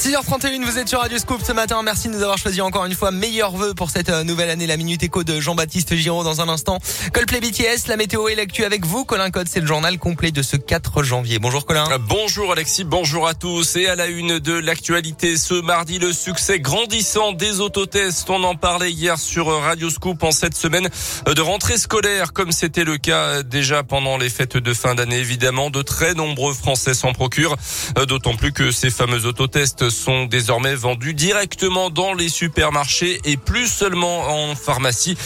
6h31, vous êtes sur Radio Scoop ce matin. Merci de nous avoir choisi encore une fois meilleurs vœux pour cette euh, nouvelle année. La Minute Éco de Jean-Baptiste Giraud dans un instant. Coldplay BTS, la météo et l'actu avec vous. Colin Code, c'est le journal complet de ce 4 janvier. Bonjour Colin. Euh, bonjour Alexis, bonjour à tous. Et à la une de l'actualité ce mardi, le succès grandissant des autotests. On en parlait hier sur Radio Scoop en cette semaine de rentrée scolaire, comme c'était le cas déjà pendant les fêtes de fin d'année. Évidemment, de très nombreux Français s'en procurent, euh, d'autant plus que ces fameux autotests sont désormais vendus directement dans les supermarchés et plus seulement en pharmacie,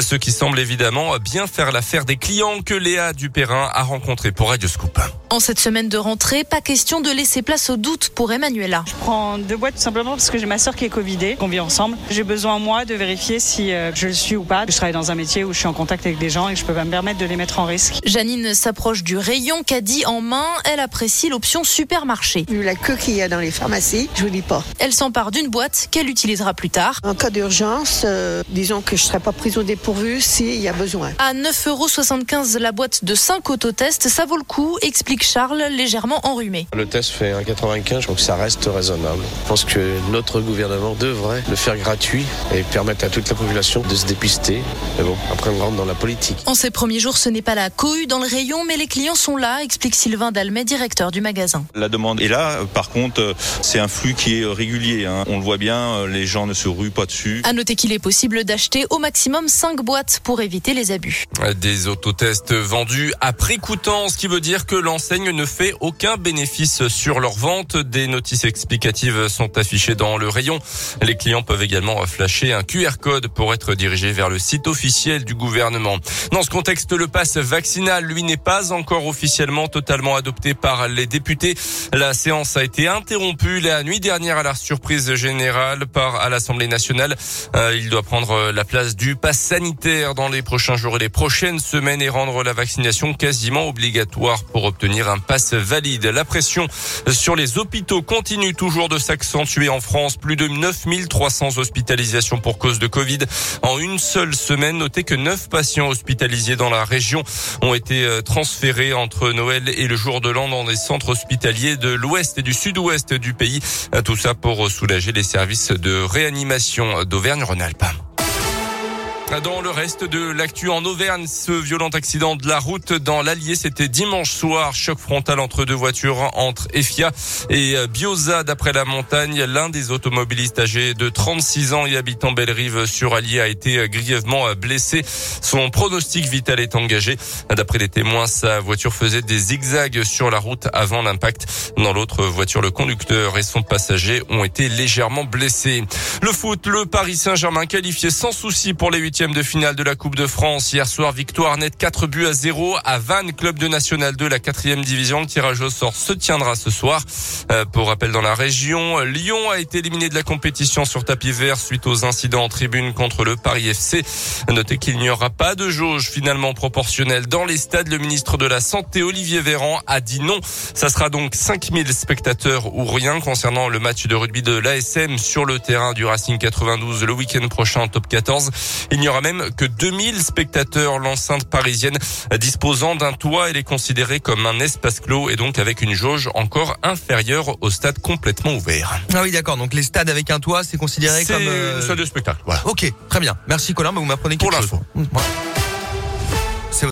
ce qui semble évidemment bien faire l'affaire des clients que Léa Dupérin a rencontrés pour Radio Scoop. En cette semaine de rentrée, pas question de laisser place au doute pour Emmanuela. Je prends deux boîtes tout simplement parce que j'ai ma soeur qui est Covidée, qu'on vit ensemble. J'ai besoin, moi, de vérifier si euh, je le suis ou pas. Je travaille dans un métier où je suis en contact avec des gens et je peux pas me permettre de les mettre en risque. Janine s'approche du rayon caddie en main. Elle apprécie l'option supermarché. Vu la queue qu'il y a dans les pharmacies, je vous dis pas. Elle s'empare d'une boîte qu'elle utilisera plus tard. En cas d'urgence, euh, disons que je serai pas prise au dépourvu s'il y a besoin. À 9,75 euros la boîte de 5 autotests, ça vaut le coup, explique Charles, légèrement enrhumé. Le test fait 1,95, donc ça reste raisonnable. Je pense que notre gouvernement devrait le faire gratuit et permettre à toute la population de se dépister. Mais bon, après on rentre dans la politique. En ces premiers jours, ce n'est pas la cohue dans le rayon, mais les clients sont là, explique Sylvain Dalmet, directeur du magasin. La demande est là. Par contre, c'est un flux qui est régulier. Hein. On le voit bien, les gens ne se ruent pas dessus. À noter qu'il est possible d'acheter au maximum 5 boîtes pour éviter les abus. Des autotests vendus à prix coûtant, ce qui veut dire que l'enseigne ne fait aucun bénéfice sur leur vente. Des notices explicatives sont affichées dans le rayon. Les clients peuvent également flasher un QR code pour être dirigés vers le site officiel du gouvernement. Dans ce contexte, le pass vaccinal, lui, n'est pas encore officiellement totalement adopté par les députés. La séance a été interrompue la nuit dernière à la surprise générale par à l'Assemblée nationale. Euh, il doit prendre la place du pass sanitaire dans les prochains jours et les prochaines semaines et rendre la vaccination quasiment obligatoire pour obtenir un passe valide. La pression sur les hôpitaux continue toujours de s'accentuer en France. Plus de 9300 hospitalisations pour cause de Covid en une seule semaine. Notez que 9 patients hospitalisés dans la région ont été euh, transférés entre Noël et le jour de l'an dans des centres hospitaliers de l'ouest et du sud-ouest du pays. Tout ça pour soulager les services de réanimation d'Auvergne-Rhône-Alpes. Dans le reste de l'actu en Auvergne, ce violent accident de la route dans l'Allier, c'était dimanche soir. Choc frontal entre deux voitures entre Efia et Bioza. D'après la montagne, l'un des automobilistes âgés de 36 ans et habitant Belle-Rive sur Allier a été grièvement blessé. Son pronostic vital est engagé. D'après les témoins, sa voiture faisait des zigzags sur la route avant l'impact. Dans l'autre voiture, le conducteur et son passager ont été légèrement blessés. Le foot, le Paris Saint-Germain qualifié sans souci pour les huitièmes de finale de la Coupe de France. Hier soir, victoire nette 4 buts à 0 à Vannes, club de National 2, la quatrième division. Le tirage au sort se tiendra ce soir. Euh, pour rappel, dans la région, Lyon a été éliminé de la compétition sur tapis vert suite aux incidents en tribune contre le Paris FC. Notez qu'il n'y aura pas de jauge finalement proportionnelle dans les stades. Le ministre de la Santé, Olivier Véran, a dit non. Ça sera donc 5000 spectateurs ou rien concernant le match de rugby de l'ASM sur le terrain du Racing 92 le week-end prochain en top 14. Il n'y aura même que 2000 spectateurs. L'enceinte parisienne disposant d'un toit, elle est considérée comme un espace clos et donc avec une jauge encore inférieure au stade complètement ouvert. Ah oui, d'accord. Donc les stades avec un toit, c'est considéré comme... Euh... salle de spectacle. Voilà. Ok, très bien. Merci Colin, vous m'apprenez quelque Pour chose. l'info. Voilà.